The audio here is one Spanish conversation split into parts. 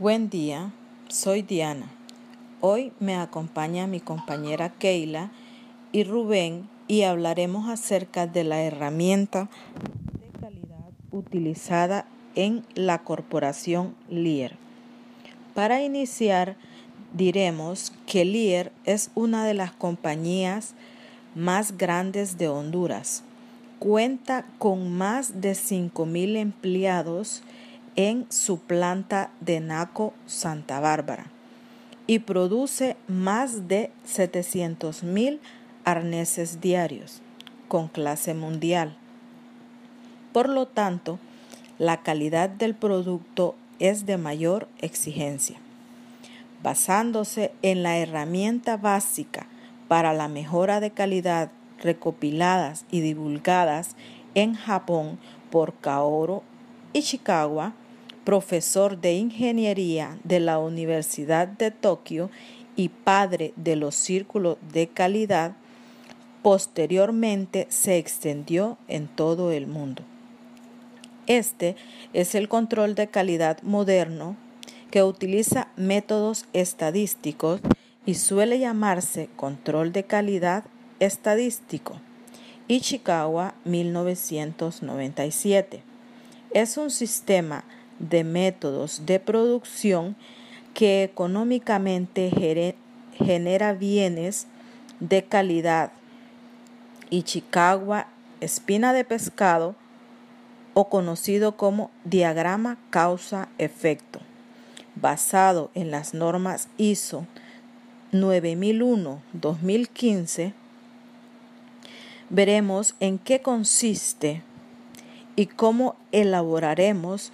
Buen día, soy Diana. Hoy me acompaña mi compañera Keila y Rubén y hablaremos acerca de la herramienta de calidad utilizada en la corporación Lear. Para iniciar, diremos que Lear es una de las compañías más grandes de Honduras. Cuenta con más de 5.000 empleados en su planta de Naco, Santa Bárbara, y produce más de 700.000 arneses diarios con clase mundial. Por lo tanto, la calidad del producto es de mayor exigencia. Basándose en la herramienta básica para la mejora de calidad recopiladas y divulgadas en Japón por Kaoru Ishikawa, profesor de ingeniería de la Universidad de Tokio y padre de los círculos de calidad, posteriormente se extendió en todo el mundo. Este es el control de calidad moderno que utiliza métodos estadísticos y suele llamarse control de calidad estadístico. Ichikawa 1997. Es un sistema de métodos de producción que económicamente genera bienes de calidad. Ichikawa, espina de pescado o conocido como diagrama causa-efecto, basado en las normas ISO 9001-2015, veremos en qué consiste y cómo elaboraremos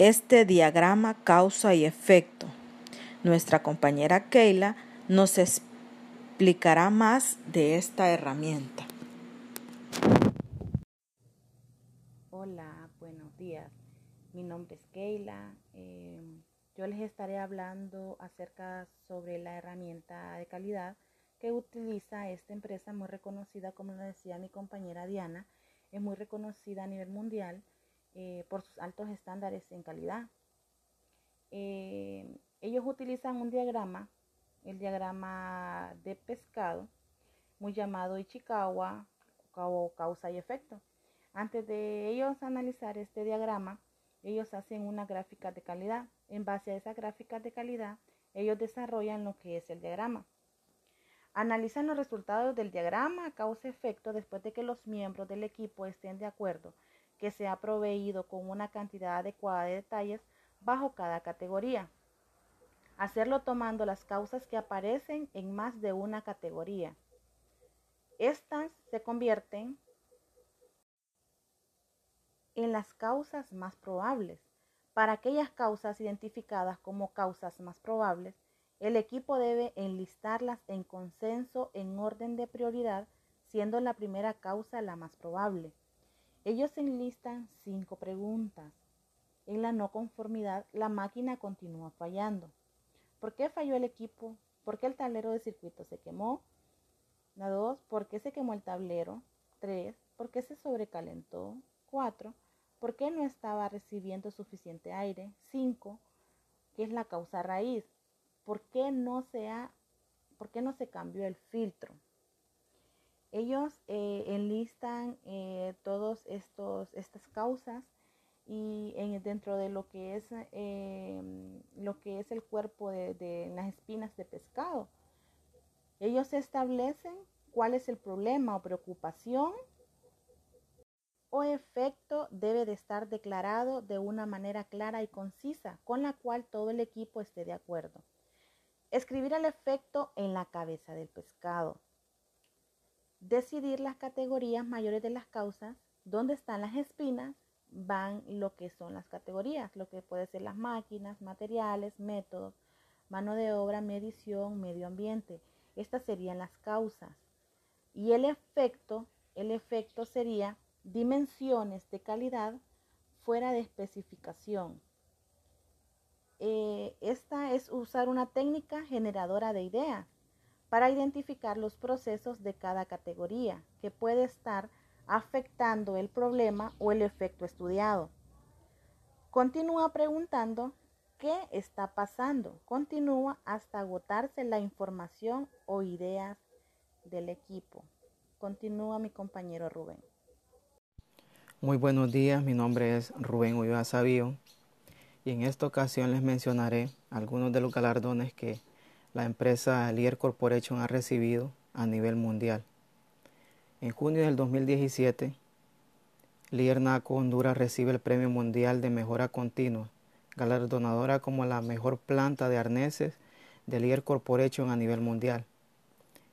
este diagrama causa y efecto. Nuestra compañera Keila nos explicará más de esta herramienta. Hola, buenos días. Mi nombre es Keila. Eh, yo les estaré hablando acerca sobre la herramienta de calidad que utiliza esta empresa muy reconocida, como lo decía mi compañera Diana, es muy reconocida a nivel mundial eh, por sus altos estándares en calidad. Eh, ellos utilizan un diagrama, el diagrama de pescado, muy llamado Ichikawa o causa y efecto. Antes de ellos analizar este diagrama, ellos hacen una gráfica de calidad. En base a esa gráfica de calidad, ellos desarrollan lo que es el diagrama. Analizan los resultados del diagrama causa-efecto después de que los miembros del equipo estén de acuerdo que se ha proveído con una cantidad adecuada de detalles bajo cada categoría. Hacerlo tomando las causas que aparecen en más de una categoría. Estas se convierten en las causas más probables. Para aquellas causas identificadas como causas más probables, el equipo debe enlistarlas en consenso en orden de prioridad, siendo la primera causa la más probable. Ellos enlistan cinco preguntas. En la no conformidad, la máquina continúa fallando. ¿Por qué falló el equipo? ¿Por qué el tablero de circuito se quemó? La dos, ¿por qué se quemó el tablero? Tres, ¿por qué se sobrecalentó? 4. ¿Por qué no estaba recibiendo suficiente aire? 5. ¿Qué es la causa raíz? ¿Por qué no se, ha, por qué no se cambió el filtro? Ellos eh, enlistan eh, todas estas causas y dentro de lo que es eh, lo que es el cuerpo de, de las espinas de pescado. Ellos establecen cuál es el problema o preocupación o efecto debe de estar declarado de una manera clara y concisa, con la cual todo el equipo esté de acuerdo. Escribir el efecto en la cabeza del pescado. Decidir las categorías mayores de las causas, dónde están las espinas, van lo que son las categorías, lo que puede ser las máquinas, materiales, métodos, mano de obra, medición, medio ambiente. Estas serían las causas. Y el efecto, el efecto sería dimensiones de calidad fuera de especificación. Eh, esta es usar una técnica generadora de ideas para identificar los procesos de cada categoría que puede estar afectando el problema o el efecto estudiado. Continúa preguntando qué está pasando. Continúa hasta agotarse la información o ideas del equipo. Continúa mi compañero Rubén. Muy buenos días, mi nombre es Rubén Ulloa Sabío y en esta ocasión les mencionaré algunos de los galardones que la empresa Lear Corporation ha recibido a nivel mundial. En junio del 2017, Lear NACO Honduras recibe el Premio Mundial de Mejora Continua, galardonadora como la mejor planta de arneses de Lear Corporation a nivel mundial.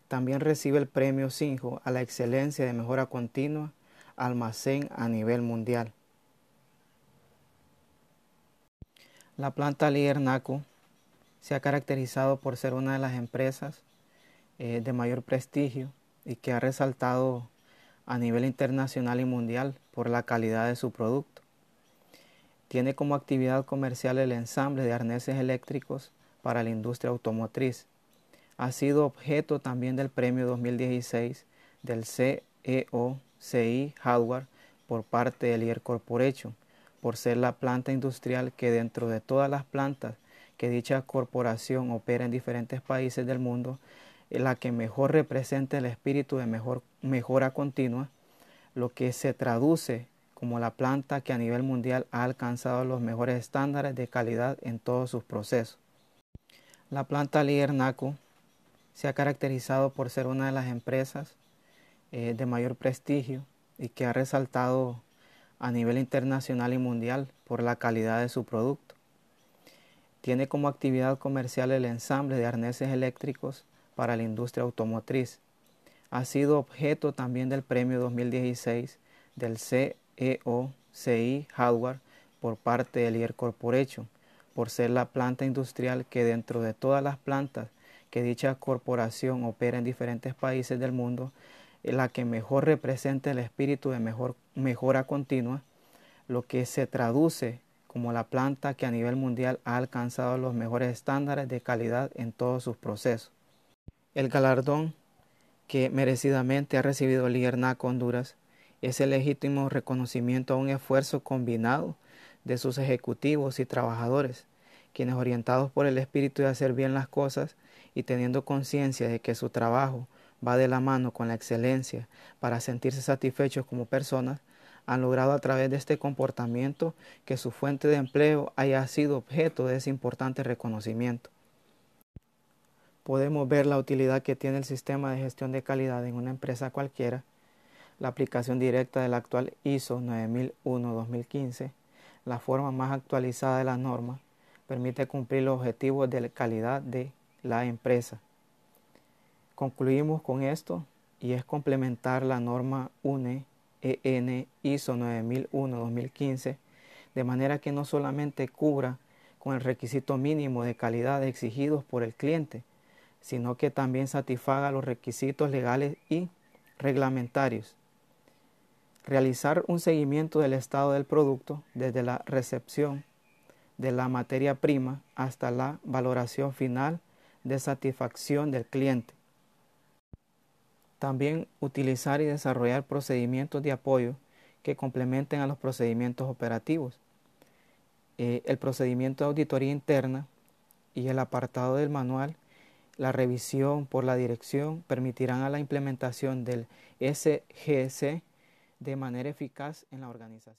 También recibe el Premio Sinjo a la excelencia de mejora continua almacén a nivel mundial. La planta líder NACO se ha caracterizado por ser una de las empresas eh, de mayor prestigio y que ha resaltado a nivel internacional y mundial por la calidad de su producto. Tiene como actividad comercial el ensamble de arneses eléctricos para la industria automotriz. Ha sido objeto también del premio 2016 del CEO CI Hardware por parte del Lear Corporation, por ser la planta industrial que dentro de todas las plantas que dicha corporación opera en diferentes países del mundo, es la que mejor representa el espíritu de mejor, mejora continua, lo que se traduce como la planta que a nivel mundial ha alcanzado los mejores estándares de calidad en todos sus procesos. La planta Lear NACO se ha caracterizado por ser una de las empresas eh, de mayor prestigio y que ha resaltado a nivel internacional y mundial por la calidad de su producto. Tiene como actividad comercial el ensamble de arneses eléctricos para la industria automotriz. Ha sido objeto también del premio 2016 del CEO CI Hardware por parte del Lear Corporation, por ser la planta industrial que dentro de todas las plantas que dicha corporación opera en diferentes países del mundo la que mejor representa el espíritu de mejor, mejora continua, lo que se traduce como la planta que a nivel mundial ha alcanzado los mejores estándares de calidad en todos sus procesos. El galardón que merecidamente ha recibido el NACO Honduras es el legítimo reconocimiento a un esfuerzo combinado de sus ejecutivos y trabajadores, quienes orientados por el espíritu de hacer bien las cosas y teniendo conciencia de que su trabajo va de la mano con la excelencia para sentirse satisfechos como personas, han logrado a través de este comportamiento que su fuente de empleo haya sido objeto de ese importante reconocimiento. Podemos ver la utilidad que tiene el sistema de gestión de calidad en una empresa cualquiera, la aplicación directa del actual ISO 9001-2015, la forma más actualizada de la norma, permite cumplir los objetivos de calidad de la empresa Concluimos con esto y es complementar la norma UNE EN ISO 9001-2015 de manera que no solamente cubra con el requisito mínimo de calidad exigidos por el cliente, sino que también satisfaga los requisitos legales y reglamentarios. Realizar un seguimiento del estado del producto desde la recepción de la materia prima hasta la valoración final de satisfacción del cliente también utilizar y desarrollar procedimientos de apoyo que complementen a los procedimientos operativos. Eh, el procedimiento de auditoría interna y el apartado del manual, la revisión por la dirección permitirán a la implementación del SGC de manera eficaz en la organización.